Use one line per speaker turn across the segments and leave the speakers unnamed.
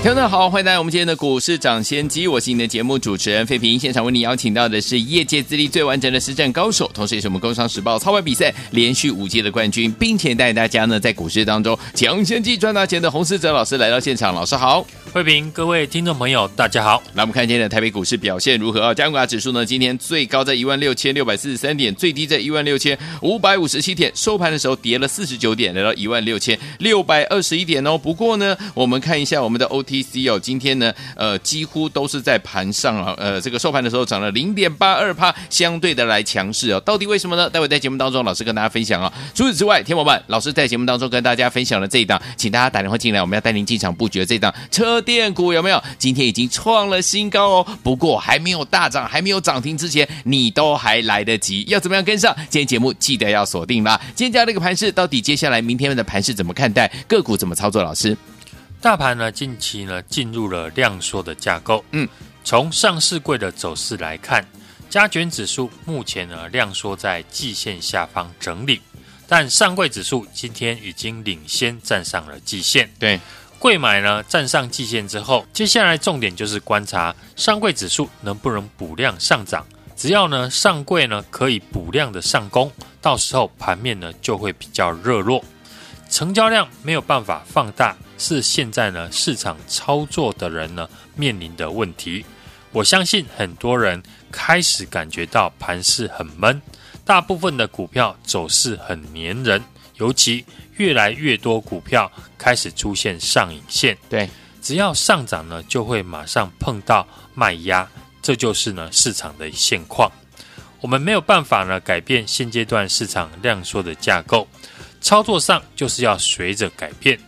听众好，欢迎来到我们今天的股市抢先机，我是你的节目主持人费平。现场为你邀请到的是业界资历最完整的实战高手，同时也是我们工商时报操盘比赛连续五届的冠军，并且带大家呢在股市当中抢先机赚大钱的洪士哲老师来到现场。老师好，
费平，各位听众朋友，大家好。
来，我们看今天的台北股市表现如何啊？加权指数呢，今天最高在一万六千六百四十三点，最低在一万六千五百五十七点，收盘的时候跌了四十九点，来到一万六千六百二十一点哦。不过呢，我们看一下我们的 OTC 哦，今天。呢，呃，几乎都是在盘上啊，呃，这个收盘的时候涨了零点八二趴，相对的来强势哦。到底为什么呢？待会在节目当中，老师跟大家分享啊。除此之外，天宝们，老师在节目当中跟大家分享了这一档，请大家打电话进来，我们要带您进场布局的这档车电股有没有？今天已经创了新高哦。不过还没有大涨，还没有涨停之前，你都还来得及。要怎么样跟上？今天节目记得要锁定啦。今天这样的一个盘势，到底接下来明天的盘势怎么看待？个股怎么操作？老师？
大盘呢，近期呢进入了量缩的架构。嗯，从上市柜的走势来看，加权指数目前呢量缩在季线下方整理，但上柜指数今天已经领先站上了季线。
对，
柜买呢站上季线之后，接下来重点就是观察上柜指数能不能补量上涨。只要呢上柜呢可以补量的上攻，到时候盘面呢就会比较热络，成交量没有办法放大。是现在呢市场操作的人呢面临的问题。我相信很多人开始感觉到盘势很闷，大部分的股票走势很黏人，尤其越来越多股票开始出现上影线。
对，
只要上涨呢，就会马上碰到卖压，这就是呢市场的现况。我们没有办法呢改变现阶段市场量缩的架构，操作上就是要随着改变。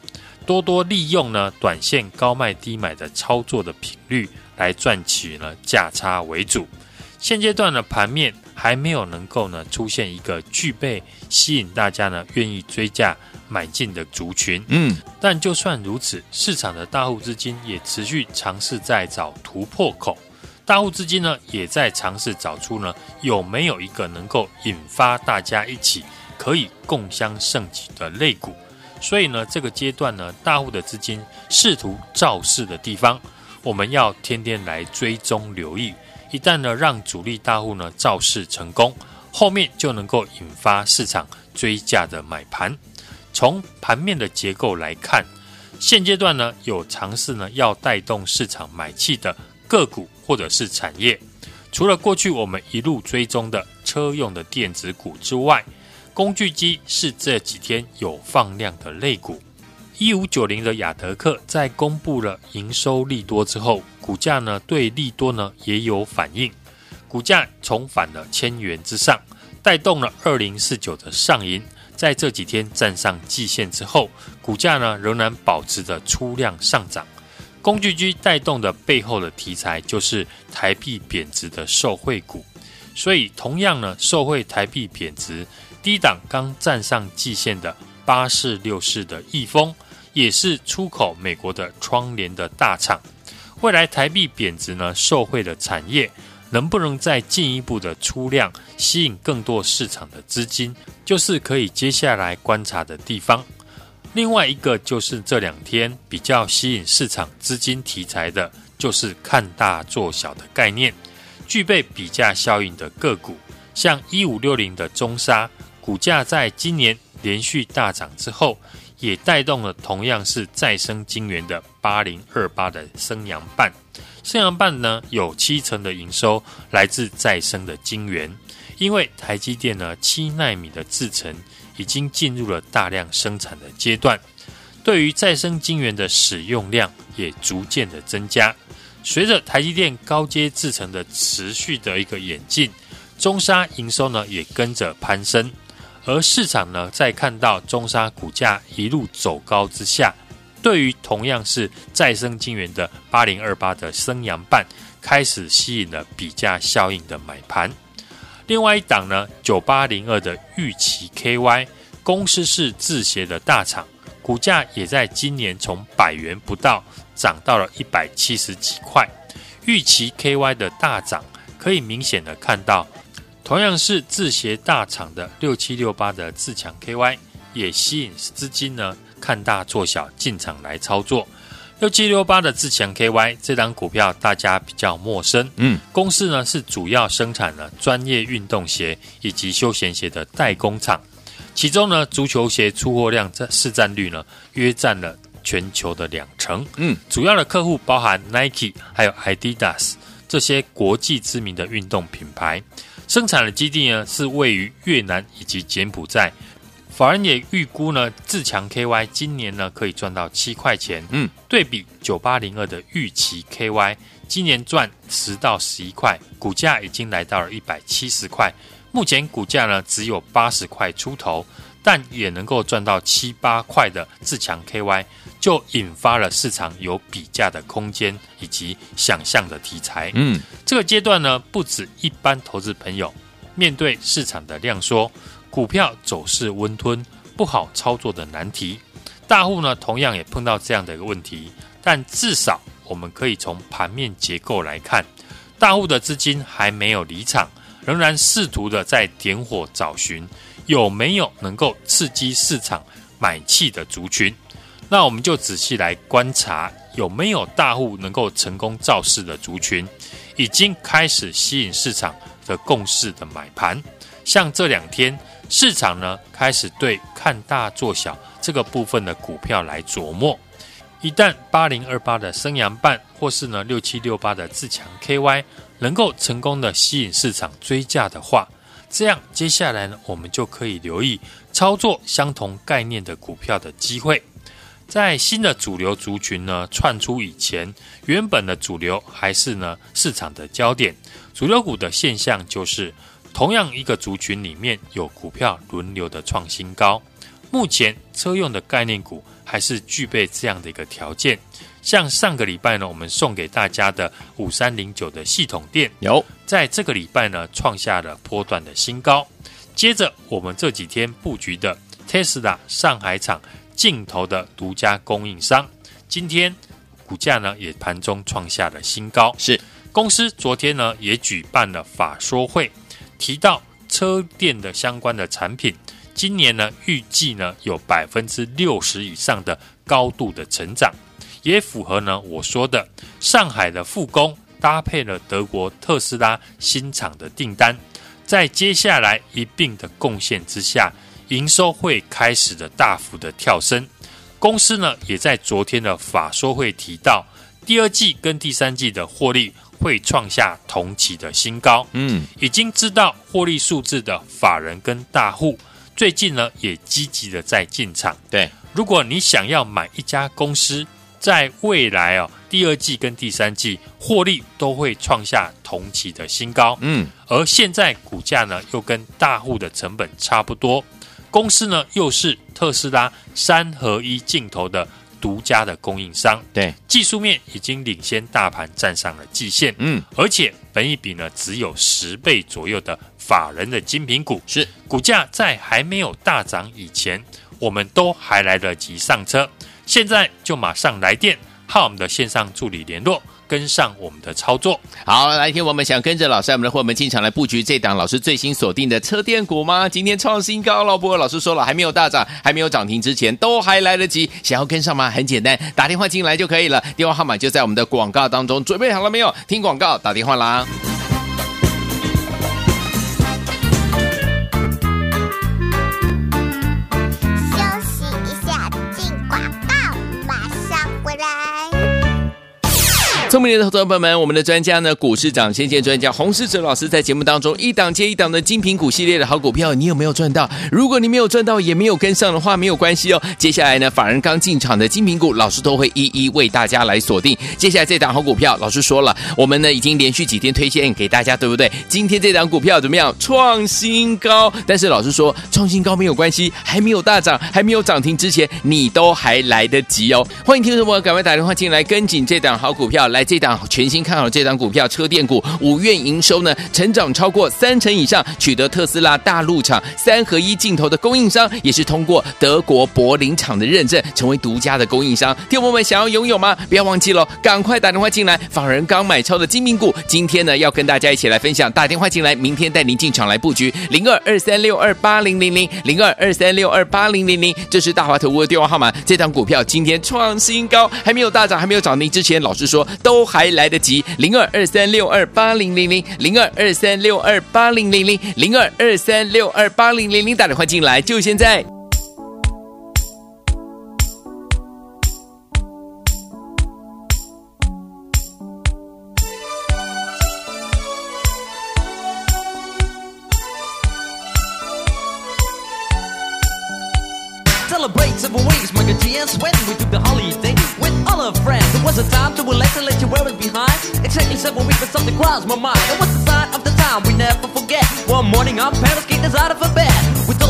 多多利用呢短线高卖低买的操作的频率来赚取呢价差为主。现阶段的盘面还没有能够呢出现一个具备吸引大家呢愿意追价买进的族群。嗯，但就算如此，市场的大户资金也持续尝试在找突破口。大户资金呢也在尝试找出呢有没有一个能够引发大家一起可以共襄盛举的类股。所以呢，这个阶段呢，大户的资金试图造势的地方，我们要天天来追踪留意。一旦呢，让主力大户呢造势成功，后面就能够引发市场追价的买盘。从盘面的结构来看，现阶段呢，有尝试呢要带动市场买气的个股或者是产业。除了过去我们一路追踪的车用的电子股之外，工具机是这几天有放量的类股，一五九零的亚德客在公布了营收利多之后，股价呢对利多呢也有反应，股价重返了千元之上，带动了二零四九的上银，在这几天站上季线之后，股价呢仍然保持着出量上涨。工具机带动的背后的题材就是台币贬值的受惠股，所以同样呢受惠台币贬值。低档刚站上季线的八四六四的易丰，也是出口美国的窗帘的大厂。未来台币贬值呢，受惠的产业能不能再进一步的出量，吸引更多市场的资金，就是可以接下来观察的地方。另外一个就是这两天比较吸引市场资金题材的，就是看大做小的概念，具备比价效应的个股，像一五六零的中沙。股价在今年连续大涨之后，也带动了同样是再生晶圆的八零二八的升阳半。升阳半呢，有七成的营收来自再生的晶圆，因为台积电呢七纳米的制程已经进入了大量生产的阶段，对于再生晶圆的使用量也逐渐的增加。随着台积电高阶制程的持续的一个演进，中沙营收呢也跟着攀升。而市场呢，在看到中沙股价一路走高之下，对于同样是再生晶圆的八零二八的升阳半，开始吸引了比价效应的买盘。另外一档呢，九八零二的玉期 KY 公司是制鞋的大厂，股价也在今年从百元不到涨到了一百七十几块。玉期 KY 的大涨，可以明显的看到，同样是制鞋大厂的六七六八的自强 KY 也吸引资金呢看大做小进场来操作。六七六八的自强 KY 这档股票大家比较陌生，嗯，公司呢是主要生产了专业运动鞋以及休闲鞋的代工厂，其中呢足球鞋出货量这市占率呢约占了全球的两成，嗯，主要的客户包含 Nike 还有 Adidas 这些国际知名的运动品牌，生产的基地呢是位于越南以及柬埔寨。法人也预估呢，自强 KY 今年呢可以赚到七块钱。嗯，对比九八零二的玉期 KY，今年赚十到十一块，股价已经来到了一百七十块。目前股价呢只有八十块出头，但也能够赚到七八块的自强 KY，就引发了市场有比价的空间以及想象的题材。嗯，这个阶段呢，不止一般投资朋友面对市场的量缩。股票走势温吞，不好操作的难题，大户呢同样也碰到这样的一个问题，但至少我们可以从盘面结构来看，大户的资金还没有离场，仍然试图的在点火找寻有没有能够刺激市场买气的族群，那我们就仔细来观察有没有大户能够成功造势的族群，已经开始吸引市场的共识的买盘，像这两天。市场呢开始对看大做小这个部分的股票来琢磨，一旦八零二八的升阳半或是呢六七六八的自强 KY 能够成功的吸引市场追价的话，这样接下来呢我们就可以留意操作相同概念的股票的机会。在新的主流族群呢窜出以前，原本的主流还是呢市场的焦点，主流股的现象就是。同样一个族群里面有股票轮流的创新高，目前车用的概念股还是具备这样的一个条件。像上个礼拜呢，我们送给大家的五三零九的系统电，有在这个礼拜呢创下了波段的新高。接着我们这几天布局的 Tesla 上海厂镜头的独家供应商，今天股价呢也盘中创下了新高。是公司昨天呢也举办了法说会。提到车电的相关的产品，今年呢预计呢有百分之六十以上的高度的成长，也符合呢我说的上海的复工搭配了德国特斯拉新厂的订单，在接下来一并的贡献之下，营收会开始的大幅的跳升。公司呢也在昨天的法说会提到，第二季跟第三季的获利。会创下同期的新高。嗯，已经知道获利数字的法人跟大户，最近呢也积极的在进场。对，如果你想要买一家公司，在未来哦第二季跟第三季获利都会创下同期的新高。嗯，而现在股价呢又跟大户的成本差不多，公司呢又是特斯拉三合一镜头的。独家的供应商，对技术面已经领先大盘站上了季线，嗯，而且本一比呢只有十倍左右的法人的精品股，是股价在还没有大涨以前，我们都还来得及上车，现在就马上来电，和我们的线上助理联络。跟上我们的操作，
好，来听我们想跟着老师，我们的伙伴进场来布局这档老师最新锁定的车电股吗？今天创新高了，不过老师说了，还没有大涨，还没有涨停之前，都还来得及。想要跟上吗？很简单，打电话进来就可以了，电话号码就在我们的广告当中，准备好了没有？听广告，打电话啦。聪明的投资者朋友们，我们的专家呢，股市涨先见专家洪世哲老师在节目当中一档接一档的精品股系列的好股票，你有没有赚到？如果你没有赚到，也没有跟上的话，没有关系哦。接下来呢，法人刚进场的精品股，老师都会一一为大家来锁定。接下来这档好股票，老师说了，我们呢已经连续几天推荐给大家，对不对？今天这档股票怎么样？创新高。但是老师说，创新高没有关系，还没有大涨，还没有涨停之前，你都还来得及哦。欢迎听众朋友赶快打电话进来，跟紧这档好股票来。来这档全新看好这档股票车电股，五月营收呢成长超过三成以上，取得特斯拉大陆厂三合一镜头的供应商，也是通过德国柏林厂的认证，成为独家的供应商。听友们想要拥有吗？不要忘记了，赶快打电话进来。法人刚买超的精明股，今天呢要跟大家一起来分享。打电话进来，明天带您进场来布局零二二三六二八零零零零二二三六二八零零零，这是大华投顾的电话号码。这档股票今天创新高，还没有大涨，还没有涨停之前，老师说都都还来得及。零二二三六二八零零零零二二三六二八零零零零二二三六二八零零零，打电话进来就现在。
was a time to relax and let you wear it behind. Exactly seven weeks, but something crossed my mind. It was the sign of the time we never forget. One morning, our parents kicked us out of bed. We told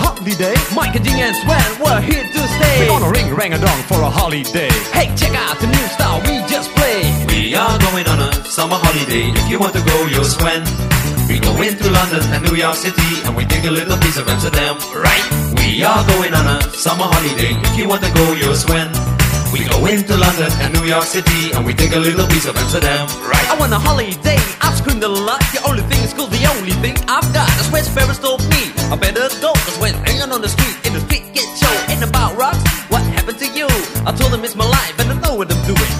holiday
Mike and Jing and Sven, we're here to stay
We're gonna ring rang a dong for a holiday
Hey, check out the new style we just played.
We are going on a summer holiday. If you want to go, you'll swim. We go into London and New York City, and we take a little piece of Amsterdam, right? We are going on a summer holiday. If you want to go, you'll swim. We go into London and New York City, and we take a little piece of Amsterdam, right?
I want a holiday. I've screamed a lot. The only thing is cool. The only thing I've got. That's where Ferris told me. I better go. Cause when hanging on the street, in the street get show. Ain't about rocks. What happened to you? I told him it's my life and I know what I'm doing.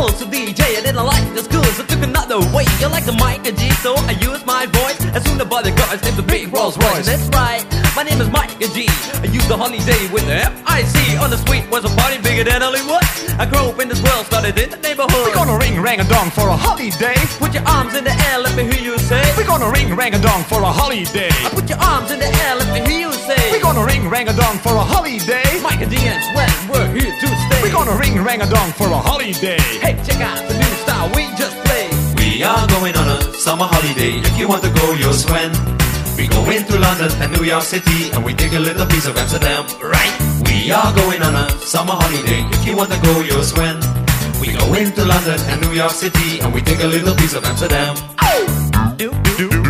Also DJ. I didn't like the school, so took another way. You like the mic and G, so I use my voice. As soon as the bodyguards named the big Rolls Royce. That's right, my name is Mike and G. I use the holiday with the F-I-C. On the street was a party bigger than Hollywood. I grew up in this world, started in the neighborhood.
We're gonna ring rang a dong for a holiday.
Put your arms in the air, let me hear you say.
We're gonna ring rang a dong for a holiday.
I put your arms in the air, let me hear you say.
We're gonna ring rang a dong for a holiday.
Mike and D and Swen, we're here to stay.
We're gonna ring rang a dong for a holiday.
Hey, check out the new style we just played.
We are going on a summer holiday. If you want to go, you'll swim. We go into London and New York City, and we take a little piece of Amsterdam, right? We are going on a summer holiday. If you want to go, you'll swim. We go into London and New York City, and we take a little piece of Amsterdam.
Do,
Do, do, do, do,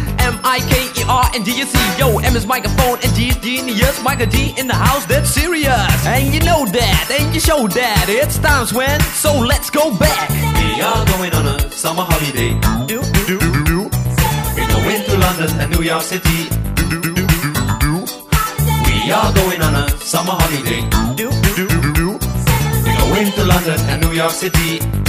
M I K E R and D U C. Yo, M is microphone and G is genius. Michael G in the house, that's serious. And you know that, and you show that. It's times when, so let's go back.
We are going on a summer holiday.
Do,
Do, do, do,
We go into London and New York City.
do, do, do,
We are going on a summer holiday.
do,
do, do, do,
We go into London and New York City.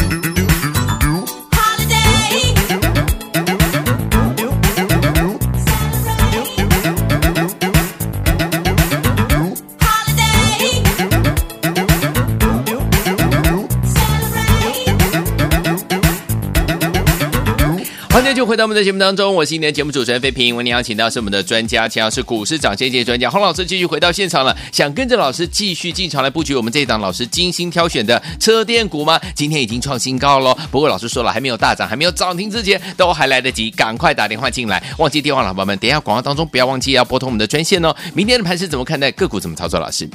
续回到我们的节目当中，我是今天的节目主持人飞平。为您邀请到是我们的专家，请到是股市涨跌界专家洪老师，继续回到现场了。想跟着老师继续进场来布局我们这一档老师精心挑选的车电股吗？今天已经创新高了。不过老师说了，还没有大涨，还没有涨停之前，都还来得及，赶快打电话进来。忘记电话了，宝宝们，等一下广告当中不要忘记要拨通我们的专线哦。明天的盘是怎么看待？个股怎么操作？老师，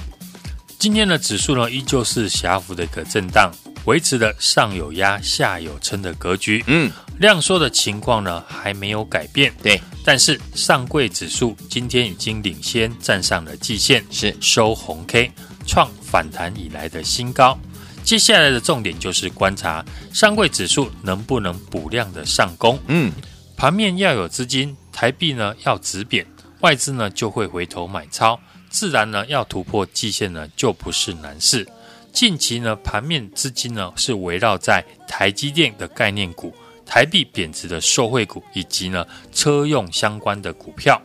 今天的指数呢，依旧是狭幅的一个震荡。维持了上有压、下有撑的格局，嗯，量缩的情况呢还没有改变，
对。
但是上柜指数今天已经领先站上了季线，是收红 K，创反弹以来的新高。接下来的重点就是观察上柜指数能不能补量的上攻，嗯，盘面要有资金，台币呢要止贬，外资呢就会回头买超，自然呢要突破季线呢就不是难事。近期呢，盘面资金呢是围绕在台积电的概念股、台币贬值的受惠股以及呢车用相关的股票。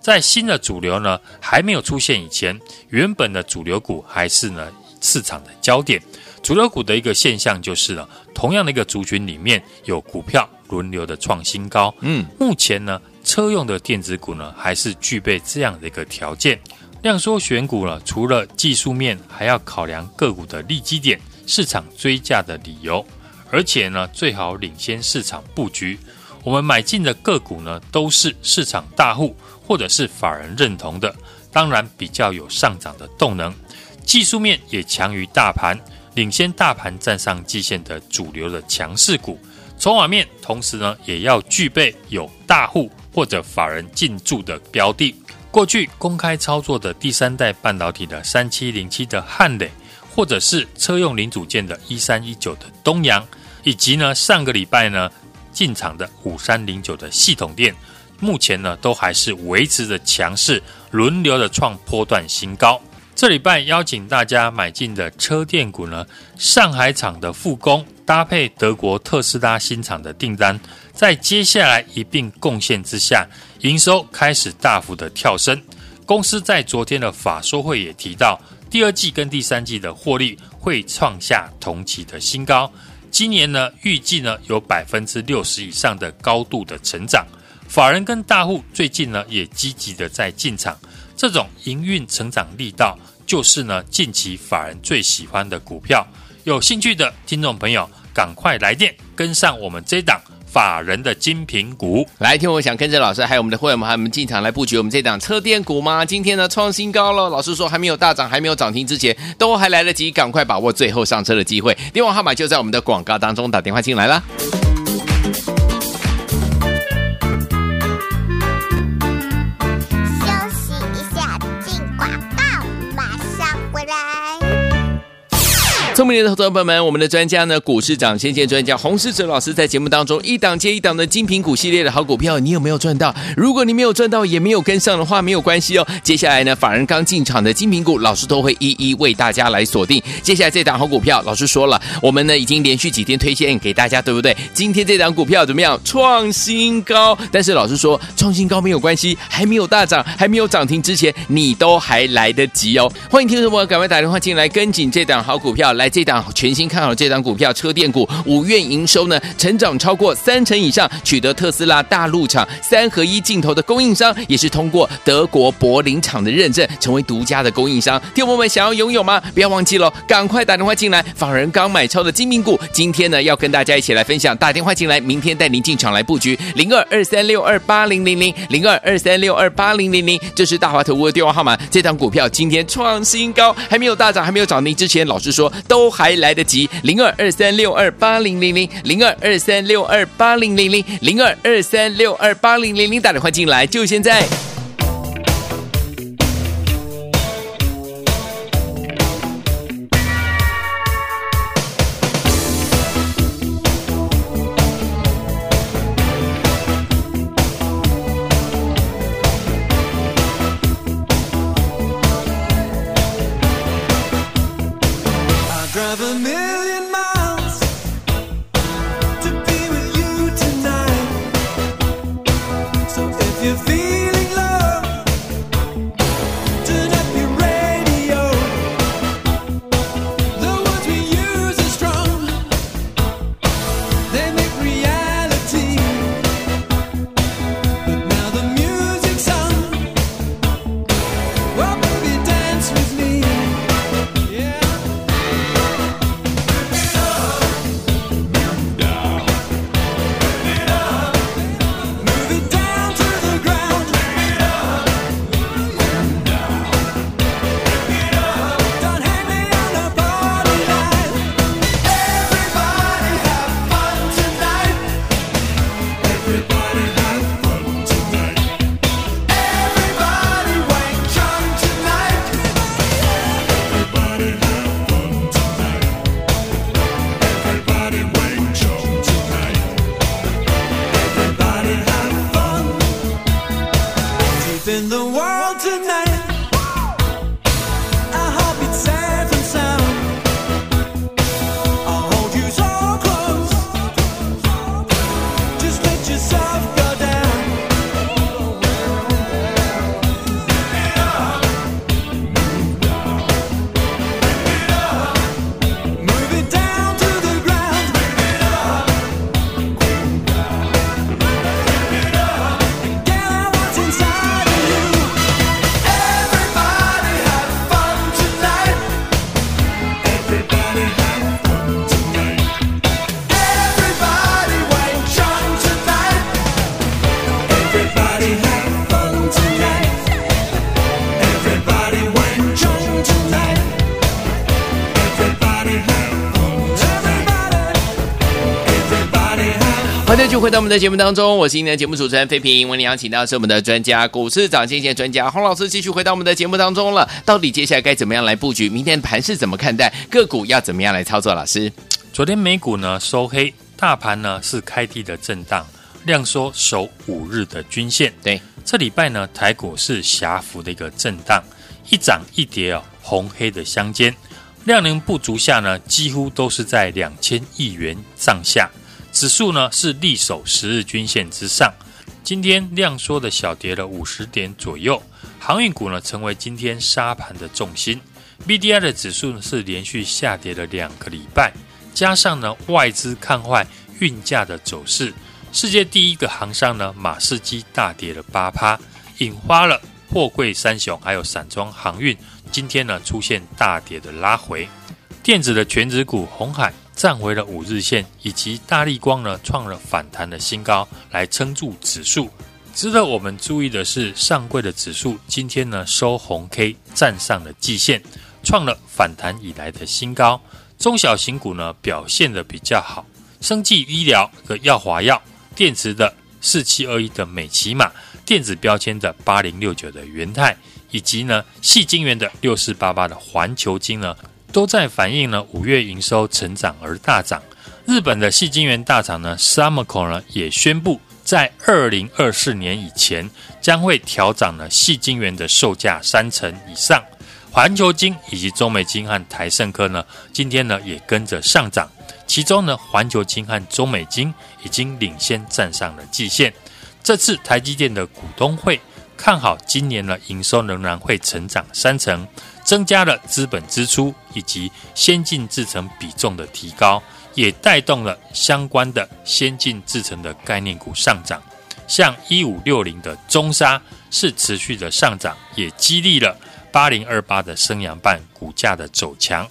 在新的主流呢还没有出现以前，原本的主流股还是呢市场的焦点。主流股的一个现象就是呢，同样的一个族群里面有股票轮流的创新高。嗯，目前呢车用的电子股呢还是具备这样的一个条件。量缩选股呢，除了技术面，还要考量个股的利基点、市场追价的理由，而且呢，最好领先市场布局。我们买进的个股呢，都是市场大户或者是法人认同的，当然比较有上涨的动能，技术面也强于大盘，领先大盘站上季线的主流的强势股。筹码面，同时呢，也要具备有大户或者法人进驻的标的。过去公开操作的第三代半导体的三七零七的汉磊，或者是车用零组件的一三一九的东阳，以及呢上个礼拜呢进场的五三零九的系统电，目前呢都还是维持着强势，轮流的创波段新高。这礼拜邀请大家买进的车电股呢，上海厂的复工搭配德国特斯拉新厂的订单，在接下来一并贡献之下。营收开始大幅的跳升，公司在昨天的法说会也提到，第二季跟第三季的获利会创下同期的新高。今年呢，预计呢有百分之六十以上的高度的成长。法人跟大户最近呢也积极的在进场，这种营运成长力道就是呢近期法人最喜欢的股票。有兴趣的听众朋友，赶快来电跟上我们这档。法人的精品股，
来听我想跟着老师，还有我们的会员们，还有我们进场来布局我们这档车电股吗？今天呢创新高了，老师说还没有大涨，还没有涨停之前，都还来得及，赶快把握最后上车的机会。电话号码就在我们的广告当中，打电话进来啦。聪明的投资朋友们，我们的专家呢，股市涨先见专家洪世哲老师在节目当中一档接一档的精品股系列的好股票，你有没有赚到？如果你没有赚到，也没有跟上的话，没有关系哦。接下来呢，法人刚进场的精品股，老师都会一一为大家来锁定。接下来这档好股票，老师说了，我们呢已经连续几天推荐给大家，对不对？今天这档股票怎么样？创新高。但是老师说，创新高没有关系，还没有大涨，还没有涨停之前，你都还来得及哦。欢迎听众朋友赶快打电话进来，跟紧这档好股票来。这档全新看好这档股票，车电股五月营收呢成长超过三成以上，取得特斯拉大陆厂三合一镜头的供应商，也是通过德国柏林厂的认证，成为独家的供应商。听众朋友们想要拥有吗？不要忘记了，赶快打电话进来。法人刚买超的精明股，今天呢要跟大家一起来分享。打电话进来，明天带您进场来布局零二二三六二八零零零零二二三六二八零零零，这是大华投顾的电话号码。这档股票今天创新高，还没有大涨，还没有涨停之前，老师说都。都还来得及，零二二三六二八零零零，零二二三六二八零零零，零二二三六二八零零零，打电话进来，就现在。回到我们的节目当中，我是今天的节目主持人费平。为您邀请到是我们的专家股市涨跌专家洪老师，继续回到我们的节目当中了。到底接下来该怎么样来布局？明天盘是怎么看待？个股要怎么样来操作？老师，
昨天美股呢收黑，大盘呢是开低的震荡，量缩守五日的均线。
对，
这礼拜呢台股是狭幅的一个震荡，一涨一跌哦，红黑的相间，量能不足下呢，几乎都是在两千亿元上下。指数呢是力守十日均线之上，今天量缩的小跌了五十点左右。航运股呢成为今天杀盘的重心，BDI 的指数呢是连续下跌了两个礼拜，加上呢外资看坏运价的走势，世界第一个航商呢马士基大跌了八趴，引发了货柜三雄还有散装航运今天呢出现大跌的拉回，电子的全指股红海。站回了五日线，以及大立光呢创了反弹的新高，来撑住指数。值得我们注意的是，上柜的指数今天呢收红 K，站上了季线，创了反弹以来的新高。中小型股呢表现得比较好，生技医疗的药华药、电池的四七二一的美琪玛、电子标签的八零六九的元泰，以及呢矽晶圆的六四八八的环球晶呢。都在反映呢，五月营收成长而大涨。日本的细晶圆大厂呢，Sumco 呢也宣布，在二零二四年以前将会调涨呢细晶圆的售价三成以上。环球晶以及中美晶和台盛科呢，今天呢也跟着上涨。其中呢，环球晶和中美晶已经领先站上了季线。这次台积电的股东会看好今年呢营收仍然会成长三成。增加了资本支出以及先进制程比重的提高，也带动了相关的先进制程的概念股上涨。像一五六零的中沙是持续的上涨，也激励了八零二八的升阳半股价的走强。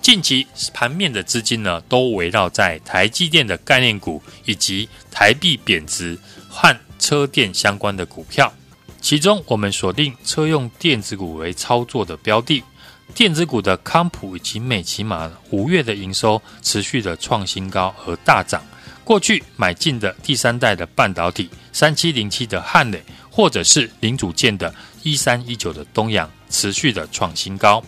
近期盘面的资金呢，都围绕在台积电的概念股以及台币贬值和车电相关的股票。其中，我们锁定车用电子股为操作的标的，电子股的康普以及美琪玛五月的营收持续的创新高和大涨。过去买进的第三代的半导体三七零七的汉磊，或者是零组件的一三一九的东阳，持续的创新高。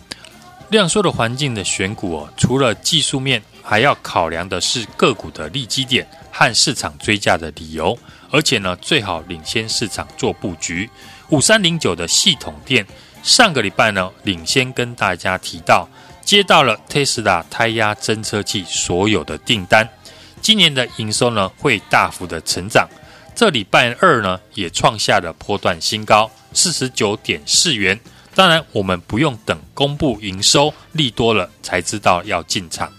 量缩的环境的选股哦，除了技术面，还要考量的是个股的利基点和市场追价的理由。而且呢，最好领先市场做布局。五三零九的系统店，上个礼拜呢，领先跟大家提到，接到了 Tesla 胎压侦测器所有的订单，今年的营收呢会大幅的成长。这礼拜二呢，也创下了波段新高，四十九点四元。当然，我们不用等公布营收利多了才知道要进场。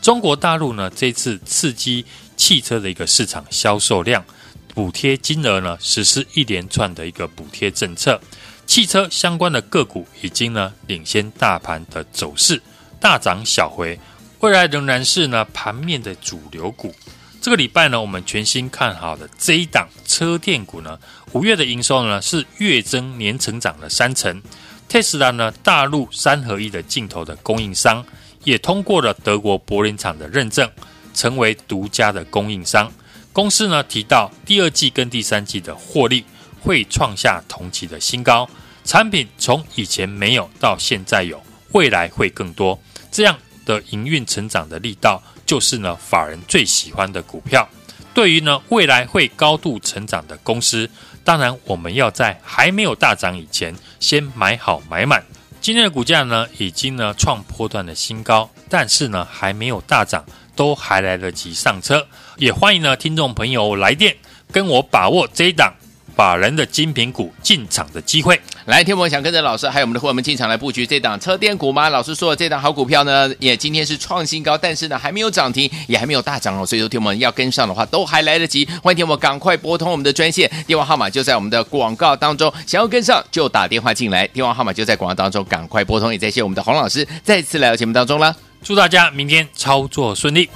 中国大陆呢，这次刺激汽车的一个市场销售量。补贴金额呢，实施一连串的一个补贴政策，汽车相关的个股已经呢领先大盘的走势，大涨小回，未来仍然是呢盘面的主流股。这个礼拜呢，我们全新看好的这一档车电股呢，五月的营收呢是月增年成长了三成。特斯拉呢，大陆三合一的镜头的供应商，也通过了德国柏林厂的认证，成为独家的供应商。公司呢提到，第二季跟第三季的获利会创下同期的新高，产品从以前没有到现在有，未来会更多。这样的营运成长的力道，就是呢法人最喜欢的股票。对于呢未来会高度成长的公司，当然，我们要在还没有大涨以前，先买好买满。今天的股价呢，已经呢创波段的新高，但是呢还没有大涨，都还来得及上车。也欢迎呢听众朋友来电，跟我把握这一档。法人的精品股进场的机会，
来，天我想跟着老师还有我们的伙伴们进场来布局这档车电股吗？老师说的这档好股票呢，也今天是创新高，但是呢还没有涨停，也还没有大涨哦，所以说天我们要跟上的话都还来得及。欢迎天我赶快拨通我们的专线，电话号码就在我们的广告当中，想要跟上就打电话进来，电话号码就在广告当中，赶快拨通。也在谢我们的洪老师再次来到节目当中了，
祝大家明天操作顺利。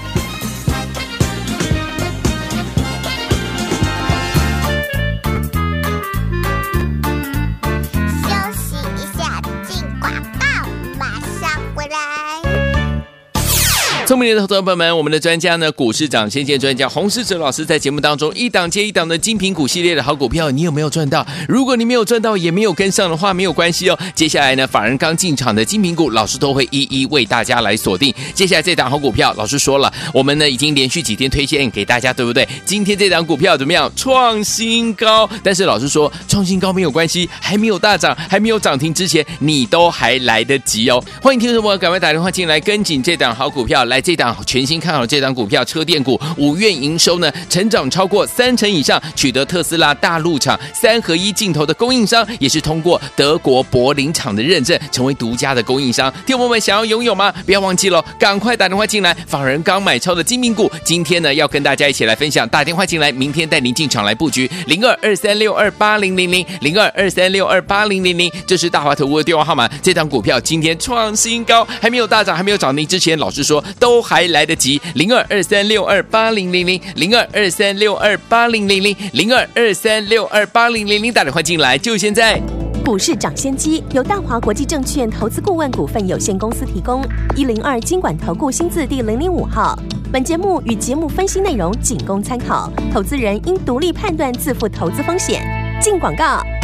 聪明的投资朋友们，我们的专家呢，股市涨先见专家洪世哲老师在节目当中一档接一档的精品股系列的好股票，你有没有赚到？如果你没有赚到，也没有跟上的话，没有关系哦。接下来呢，法人刚进场的精品股，老师都会一一为大家来锁定。接下来这档好股票，老师说了，我们呢已经连续几天推荐给大家，对不对？今天这档股票怎么样？创新高。但是老师说，创新高没有关系，还没有大涨，还没有涨停之前，你都还来得及哦。欢迎听众朋友赶快打电话进来，跟紧这档好股票来。这档全新看好这档股票，车电股五月营收呢成长超过三成以上，取得特斯拉大陆厂三合一镜头的供应商，也是通过德国柏林厂的认证，成为独家的供应商。听友们想要拥有吗？不要忘记了，赶快打电话进来。法人刚买超的精明股，今天呢要跟大家一起来分享。打电话进来，明天带您进场来布局零二二三六二八零零零零二二三六二八零零零，这是大华投顾的电话号码。这档股票今天创新高，还没有大涨，还没有涨停之前，老师说都还来得及，零二二三六二八零零零，零二二三六二八零零零，零二二三六二八零零零，打电话进来就现在。
股市涨先机由大华国际证券投资顾问股份有限公司提供，一零二经管投顾新字第零零五号。本节目与节目分析内容仅供参考，投资人应独立判断，自负投资风险。进广告。